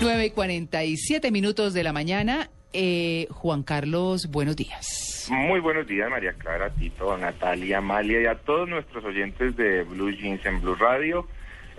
9 y 47 minutos de la mañana. Eh, Juan Carlos, buenos días. Muy buenos días, María Clara, Tito, Natalia, Amalia y a todos nuestros oyentes de Blue Jeans en Blue Radio.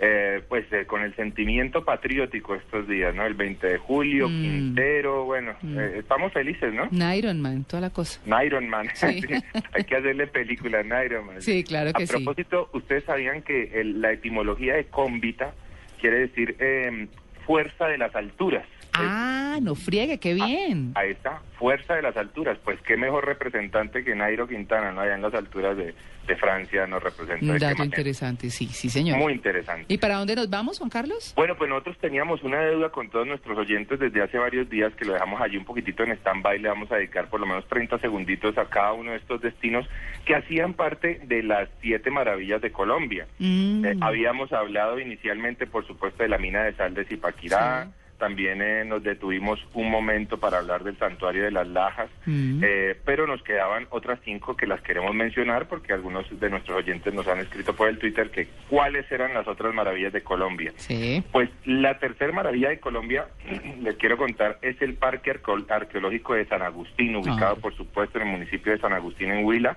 Eh, pues eh, con el sentimiento patriótico estos días, ¿no? El 20 de julio, Mm. Quintero, bueno, Mm. eh, estamos felices, ¿no? Iron Man, toda la cosa. Iron Man, Sí. Sí, hay que hacerle película a Iron Man. Sí, claro que a sí. propósito, ustedes sabían que el- la etimología de cómbita quiere decir eh, fuerza de las alturas. Ah, no friegue, qué bien. Ahí está, fuerza de las alturas. Pues qué mejor representante que Nairo Quintana, ¿no? Allá en las alturas de, de Francia nos representa. Un dato interesante, sí, sí, señor. Muy interesante. ¿Y para dónde nos vamos, Juan Carlos? Bueno, pues nosotros teníamos una deuda con todos nuestros oyentes desde hace varios días que lo dejamos allí un poquitito en stand-by. Le vamos a dedicar por lo menos 30 segunditos a cada uno de estos destinos que hacían parte de las siete maravillas de Colombia. Mm, Eh, habíamos hablado inicialmente, por supuesto, de la mina de sal de Zipaquirá. Sí. También eh, nos detuvimos un momento para hablar del santuario de las Lajas. Mm. Eh, pero nos quedaban otras cinco que las queremos mencionar porque algunos de nuestros oyentes nos han escrito por el Twitter que cuáles eran las otras maravillas de Colombia. sí. Pues la tercera maravilla de Colombia, les quiero contar, es el Parque Arco- Arqueológico de San Agustín, ubicado Ah. por supuesto en el municipio de San Agustín en Huila,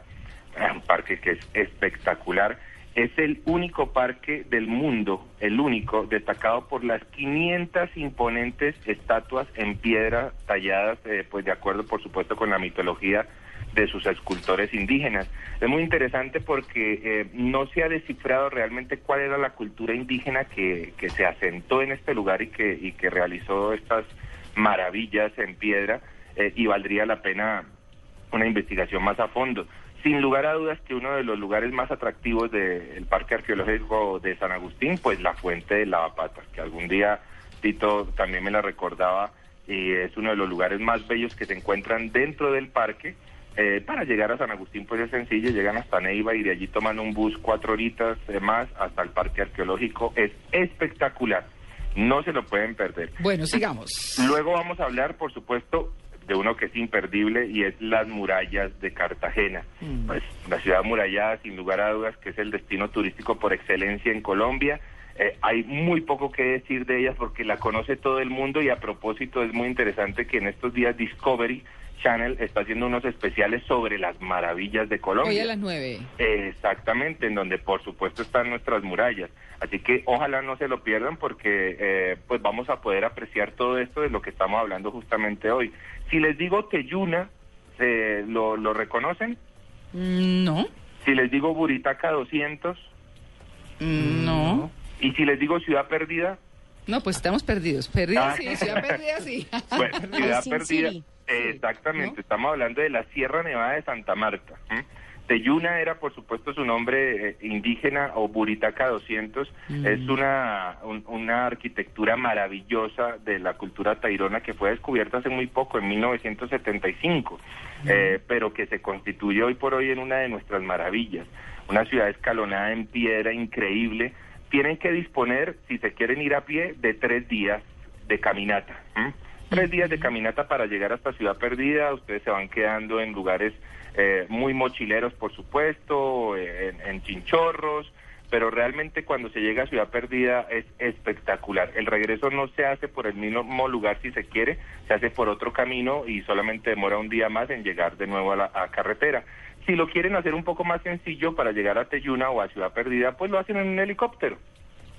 un parque que es espectacular. Es el único parque del mundo, el único, destacado por las 500 imponentes estatuas en piedra talladas, eh, pues de acuerdo por supuesto con la mitología de sus escultores indígenas. Es muy interesante porque eh, no se ha descifrado realmente cuál era la cultura indígena que, que se asentó en este lugar y que, y que realizó estas maravillas en piedra eh, y valdría la pena una investigación más a fondo. Sin lugar a dudas que uno de los lugares más atractivos del Parque Arqueológico de San Agustín, pues la fuente de Lavapatas, que algún día Tito también me la recordaba y es uno de los lugares más bellos que se encuentran dentro del parque. Eh, para llegar a San Agustín pues es sencillo, llegan hasta Neiva y de allí toman un bus cuatro horitas más hasta el Parque Arqueológico. Es espectacular, no se lo pueden perder. Bueno, sigamos. Luego vamos a hablar, por supuesto, de uno que es imperdible y es las murallas de Cartagena. Mm. Pues la ciudad amurallada, sin lugar a dudas, que es el destino turístico por excelencia en Colombia. Eh, hay muy poco que decir de ellas porque la conoce todo el mundo y a propósito es muy interesante que en estos días Discovery Channel está haciendo unos especiales sobre las maravillas de Colombia. Hoy a las 9. Exactamente, en donde por supuesto están nuestras murallas. Así que ojalá no se lo pierdan porque eh, pues vamos a poder apreciar todo esto de lo que estamos hablando justamente hoy. Si les digo Teyuna, eh, ¿lo, ¿lo reconocen? Mm, No, Si les digo Buritaca 200 Mm, no. y si les digo Ciudad Perdida, No, pues estamos perdidos. Perdidos, Ah. sí, ciudad perdida, sí. bueno, Ciudad Perdida, City. eh, exactamente, ¿No? estamos hablando de la Sierra Nevada de Santa Marta. ¿m? Teyuna era, por supuesto, su nombre eh, indígena o Buritaca 200. Mm. Es una, un- una arquitectura maravillosa de la cultura tairona que fue descubierta hace muy poco, en 1975, eh, pero que se constituye hoy por hoy en una de nuestras maravillas. Una ciudad escalonada en piedra increíble. Tienen que disponer, si se quieren ir a pie, de tres días de caminata. Tres días de caminata para llegar hasta Ciudad Perdida. Ustedes se van quedando en lugares eh, muy mochileros, por supuesto, eh, en, en chinchorros, pero realmente cuando se llega a Ciudad Perdida es espectacular. El regreso no se hace por el mismo lugar si se quiere, se hace por otro camino y solamente demora un día más en llegar de nuevo a la a carretera. Si lo quieren hacer un poco más sencillo para llegar a Teyuna o a Ciudad Perdida, pues lo hacen en un helicóptero.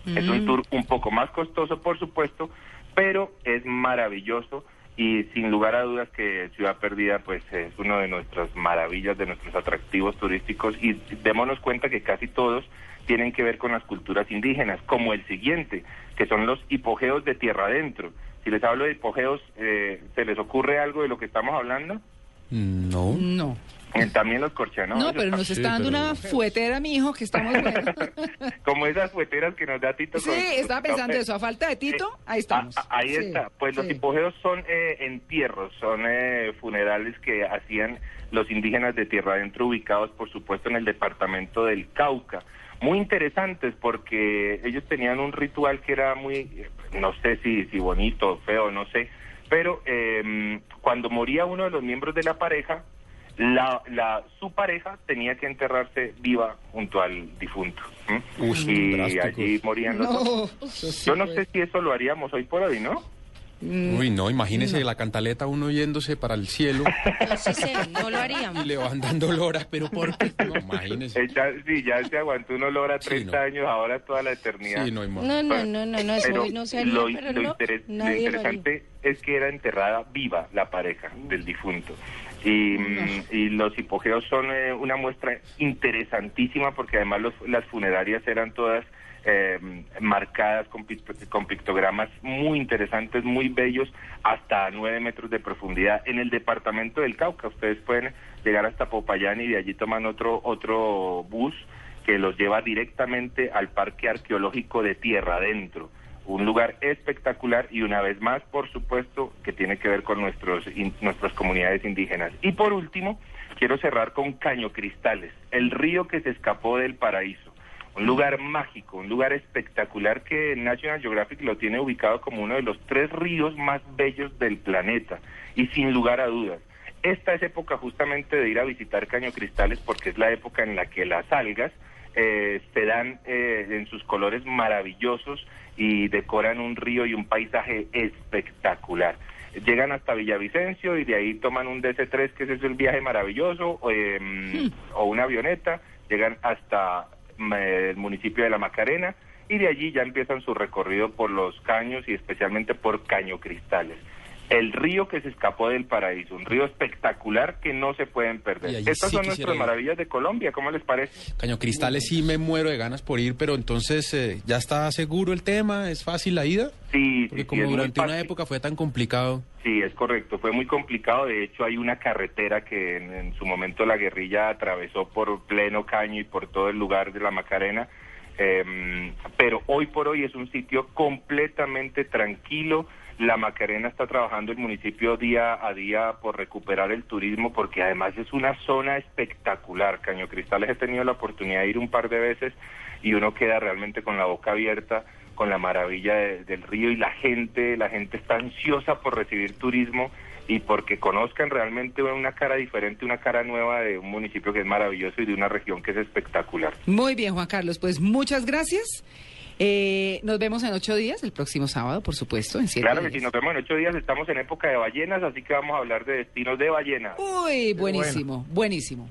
Es un Mm. tour un poco más costoso, por supuesto, pero es maravilloso y sin lugar a dudas que Ciudad Perdida pues es uno de nuestras maravillas, de nuestros atractivos turísticos y démonos cuenta que casi todos tienen que ver con las culturas indígenas, como el siguiente, que son los hipogeos de tierra adentro. Si les hablo de hipogeos, eh, ¿se les ocurre algo de lo que estamos hablando? No. No. Eh, También los corchanos. No, pero nos está dando pero- una fuetera, mi hijo, que estamos buenos. Como esas fueteras que nos da Tito. Sí, con- estaba pensando Eh, eso. A falta de Tito, ahí estamos. Ah, ah, ahí Sí, está. Pues los hipogeos son eh, entierros, son eh, funerales que hacían los indígenas de tierra adentro ubicados, por supuesto, en el departamento del Cauca. Muy interesantes porque ellos tenían un ritual que era muy, eh, no sé si, si bonito o feo, no sé, pero eh, cuando moría uno de los miembros de la pareja, la, la, su pareja tenía que enterrarse viva junto al difunto. ¿m? Uy, y drásticos. allí morían los dos. No, sí Yo no fue. sé si eso lo haríamos hoy por hoy, ¿no? Uy, no, imagínese la cantaleta uno yéndose para el cielo No, sí, sí, no lo y haríamos. le van dando loras, pero ¿por qué? No, imagínese. Eh, ya- sí, ya se aguantó un olor a Sí, 30 no. años, ahora toda la eternidad. Sí, no. No, no, no, no, no, eso Pero hoy no se haría, lo, pero lo no, interes- lo nadie lo haría. interesante es que era enterrada viva la pareja del difunto. Y, los hipogeos son eh, una muestra interesantísima porque además los- las funerarias eran todas eh, marcadas con, con pictogramas muy interesantes, muy bellos, hasta 9 metros de profundidad en el departamento del Cauca. Ustedes pueden llegar hasta Popayán y de allí toman otro, otro bus que los lleva directamente al Parque Arqueológico de Tierra Adentro. Un lugar espectacular y una vez más, por supuesto, que tiene que ver con nuestros, in- nuestras comunidades indígenas. Y por último, quiero cerrar con Caño Cristales, el río que se escapó del paraíso. Un lugar mágico, un lugar espectacular que National Geographic lo tiene ubicado como uno de los tres ríos más bellos del planeta. Y sin lugar a dudas, esta es época justamente de ir a visitar Caño Cristales porque es la época en la que las algas eh, se dan eh, en sus colores maravillosos y decoran un río y un paisaje espectacular. Llegan hasta Villavicencio y de ahí toman un DC-3, que ese es el viaje maravilloso, o, em, o una avioneta, llegan hasta mm, el municipio de La Macarena y de allí ya empiezan su recorrido por los caños y especialmente por Caño Cristales. El río que se escapó del paraíso, un río espectacular que no se pueden perder. Estas sí son nuestras ir. maravillas de Colombia, ¿cómo les parece? Caño Cristales sí me muero de ganas por ir, pero entonces eh, ya está seguro el tema, es fácil la ida, Sí, porque sí, como durante una época fue tan complicado. Sí, es correcto. Fue muy complicado. De hecho, hay una carretera que en, en su momento la guerrilla atravesó por pleno caño y por todo el lugar de la Macarena. Em, pero hoy por hoy es un sitio completamente tranquilo. La Macarena está trabajando el municipio día a día por recuperar el turismo porque además es una zona espectacular. Caño Cristales he tenido la oportunidad de ir un par de veces y uno queda realmente con la boca abierta con la maravilla de- del río y la gente, la gente está ansiosa por recibir turismo y porque conozcan realmente una cara diferente, una cara nueva de un municipio que es maravilloso y de una región que es espectacular. Muy bien, Juan Carlos, pues muchas gracias. Eh, nos vemos en ocho días, el próximo sábado, por supuesto, en siete Claro que días. si nos vemos en ocho días estamos en época de ballenas, así que vamos a hablar de destinos de ballenas. Uy, buenísimo, buenísimo.